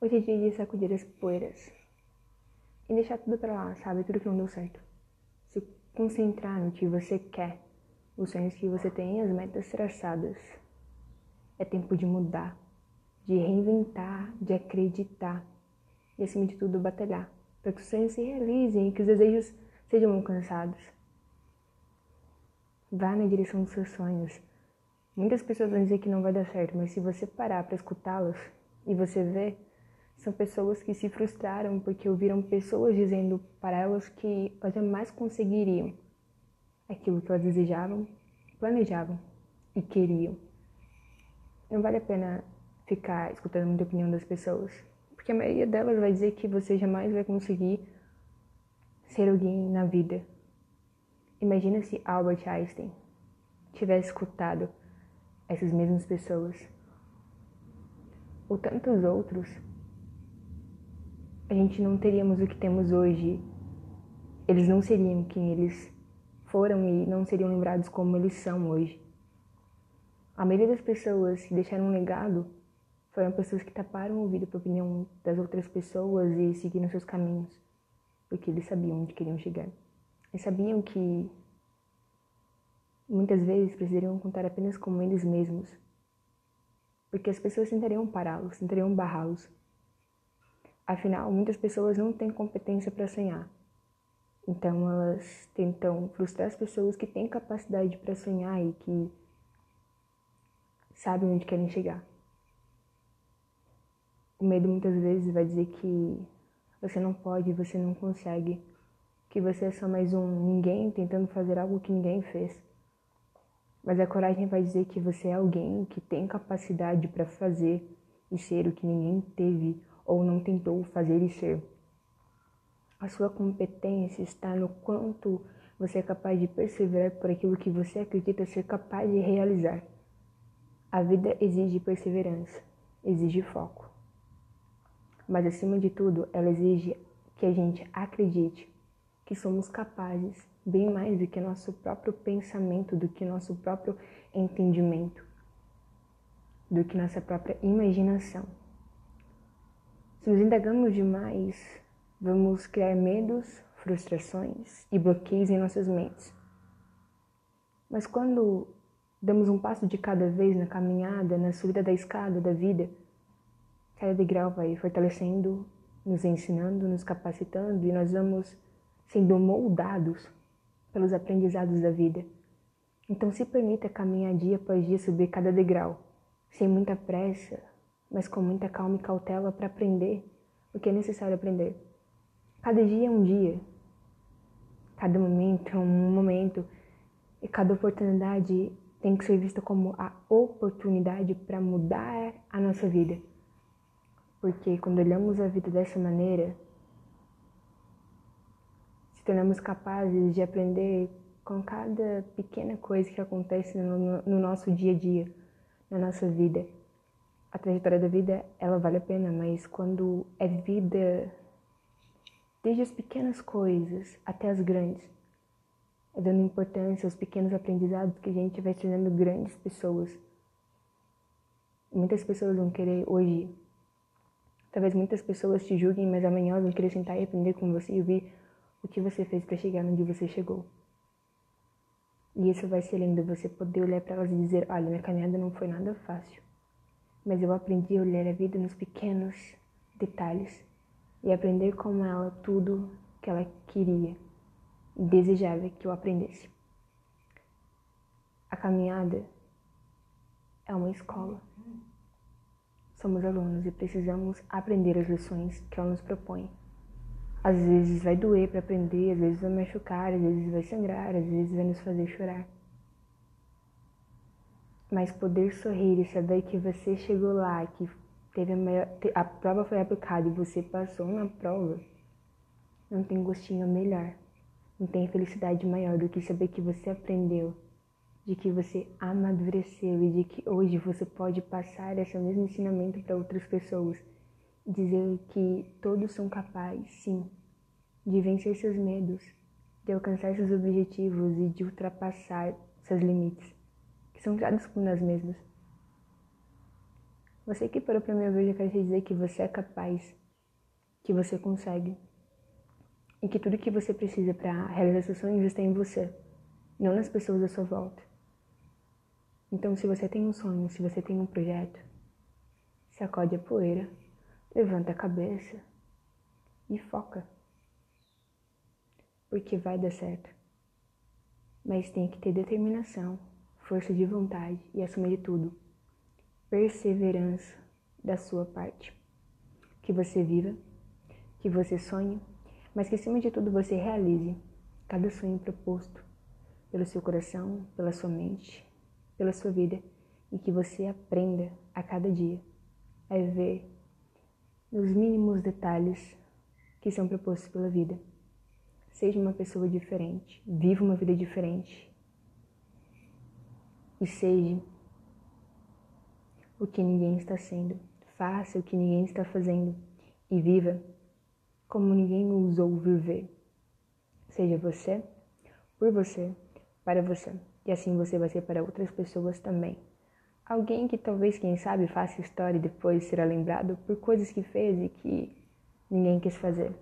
Hoje é dia de sacudir as poeiras e deixar tudo pra lá, sabe? Tudo que não deu certo. Se concentrar no que você quer, os sonhos que você tem, as metas traçadas. É tempo de mudar, de reinventar, de acreditar e, acima de tudo, batalhar para que os sonhos se realizem e que os desejos sejam alcançados. Vá na direção dos seus sonhos. Muitas pessoas vão dizer que não vai dar certo, mas se você parar para escutá-las e você ver, são pessoas que se frustraram porque ouviram pessoas dizendo para elas que elas jamais conseguiriam aquilo que elas desejavam, planejavam e queriam. Não vale a pena ficar escutando muita opinião das pessoas, porque a maioria delas vai dizer que você jamais vai conseguir ser alguém na vida. Imagina se Albert Einstein tivesse escutado essas mesmas pessoas ou tantos outros, a gente não teríamos o que temos hoje. Eles não seriam quem eles foram e não seriam lembrados como eles são hoje. A maioria das pessoas que deixaram um legado foram pessoas que taparam o ouvido para a opinião das outras pessoas e seguiram seus caminhos, porque eles sabiam onde queriam chegar. Eles sabiam que muitas vezes precisariam contar apenas com eles mesmos, porque as pessoas tentariam pará-los, tentariam barrá-los. Afinal, muitas pessoas não têm competência para sonhar. Então, elas tentam frustrar as pessoas que têm capacidade para sonhar e que sabem onde querem chegar. O medo muitas vezes vai dizer que você não pode, você não consegue, que você é só mais um ninguém tentando fazer algo que ninguém fez. Mas a coragem vai dizer que você é alguém que tem capacidade para fazer e ser o que ninguém teve ou não tentou fazer e ser. A sua competência está no quanto você é capaz de perseverar por aquilo que você acredita ser capaz de realizar. A vida exige perseverança, exige foco mas acima de tudo, ela exige que a gente acredite que somos capazes bem mais do que nosso próprio pensamento, do que nosso próprio entendimento, do que nossa própria imaginação. Se nos indagamos demais, vamos criar medos, frustrações e bloqueios em nossas mentes. Mas quando damos um passo de cada vez na caminhada, na subida da escada da vida, Cada degrau vai fortalecendo, nos ensinando, nos capacitando e nós vamos sendo moldados pelos aprendizados da vida. Então se permita caminhar dia após dia subir cada degrau, sem muita pressa, mas com muita calma e cautela para aprender o que é necessário aprender. Cada dia é um dia, cada momento é um momento e cada oportunidade tem que ser vista como a oportunidade para mudar a nossa vida. Porque quando olhamos a vida dessa maneira, se tornamos capazes de aprender com cada pequena coisa que acontece no, no, nosso dia a dia, na nossa vida. A trajetória da vida, ela vale a pena, mas quando é vida, desde as pequenas coisas até as grandes, é dando importância aos pequenos aprendizados que a gente vai tornando grandes pessoas. Muitas pessoas vão querer hoje Talvez muitas pessoas te julguem, mas amanhã vão querer sentar e aprender com você e ouvir o que você fez para chegar onde você chegou. E isso vai ser lindo, você poder olhar para elas e dizer: olha, minha caminhada não foi nada fácil, mas eu aprendi a olhar a vida nos pequenos detalhes e aprender com ela tudo que ela queria e desejava que eu aprendesse. A caminhada é uma escola. Somos alunos e precisamos aprender as lições que ela nos propõe. Às vezes vai doer para aprender, às vezes vai machucar, às vezes vai sangrar, às vezes vai nos fazer chorar. Mas poder sorrir e saber que você chegou lá, que teve a, maior, a prova foi aplicada e você passou na prova, não tem gostinho melhor, não tem felicidade maior do que saber que você aprendeu de que você amadureceu e de que hoje você pode passar esse mesmo ensinamento para outras pessoas. Dizer que todos são capazes, sim, de vencer seus medos, de alcançar seus objetivos e de ultrapassar seus limites, que são criados por nós mesmos. Você que parou pra me ouvir, eu quero te dizer que você é capaz, que você consegue. E que tudo que você precisa para realizar seus sonhos está em você, não nas pessoas à sua volta. Então, se você tem um sonho, se você tem um projeto, sacode a poeira, levanta a cabeça e foca. Porque vai dar certo. Mas tem que ter determinação, força de vontade e, acima de tudo, perseverança da sua parte. Que você viva, que você sonhe, mas que acima de tudo você realize cada sonho proposto pelo seu coração, pela sua mente, pela sua vida e que você aprenda a cada dia a ver nos mínimos detalhes que são propostos pela vida. Seja uma pessoa diferente, viva uma vida diferente e seja o que ninguém está sendo. Faça o que ninguém está fazendo e viva como ninguém ousou viver. Seja você, por você, para você. E assim você vai ser para outras pessoas também. Alguém que talvez, quem sabe, faça história e depois será lembrado por coisas que fez e que ninguém quis fazer.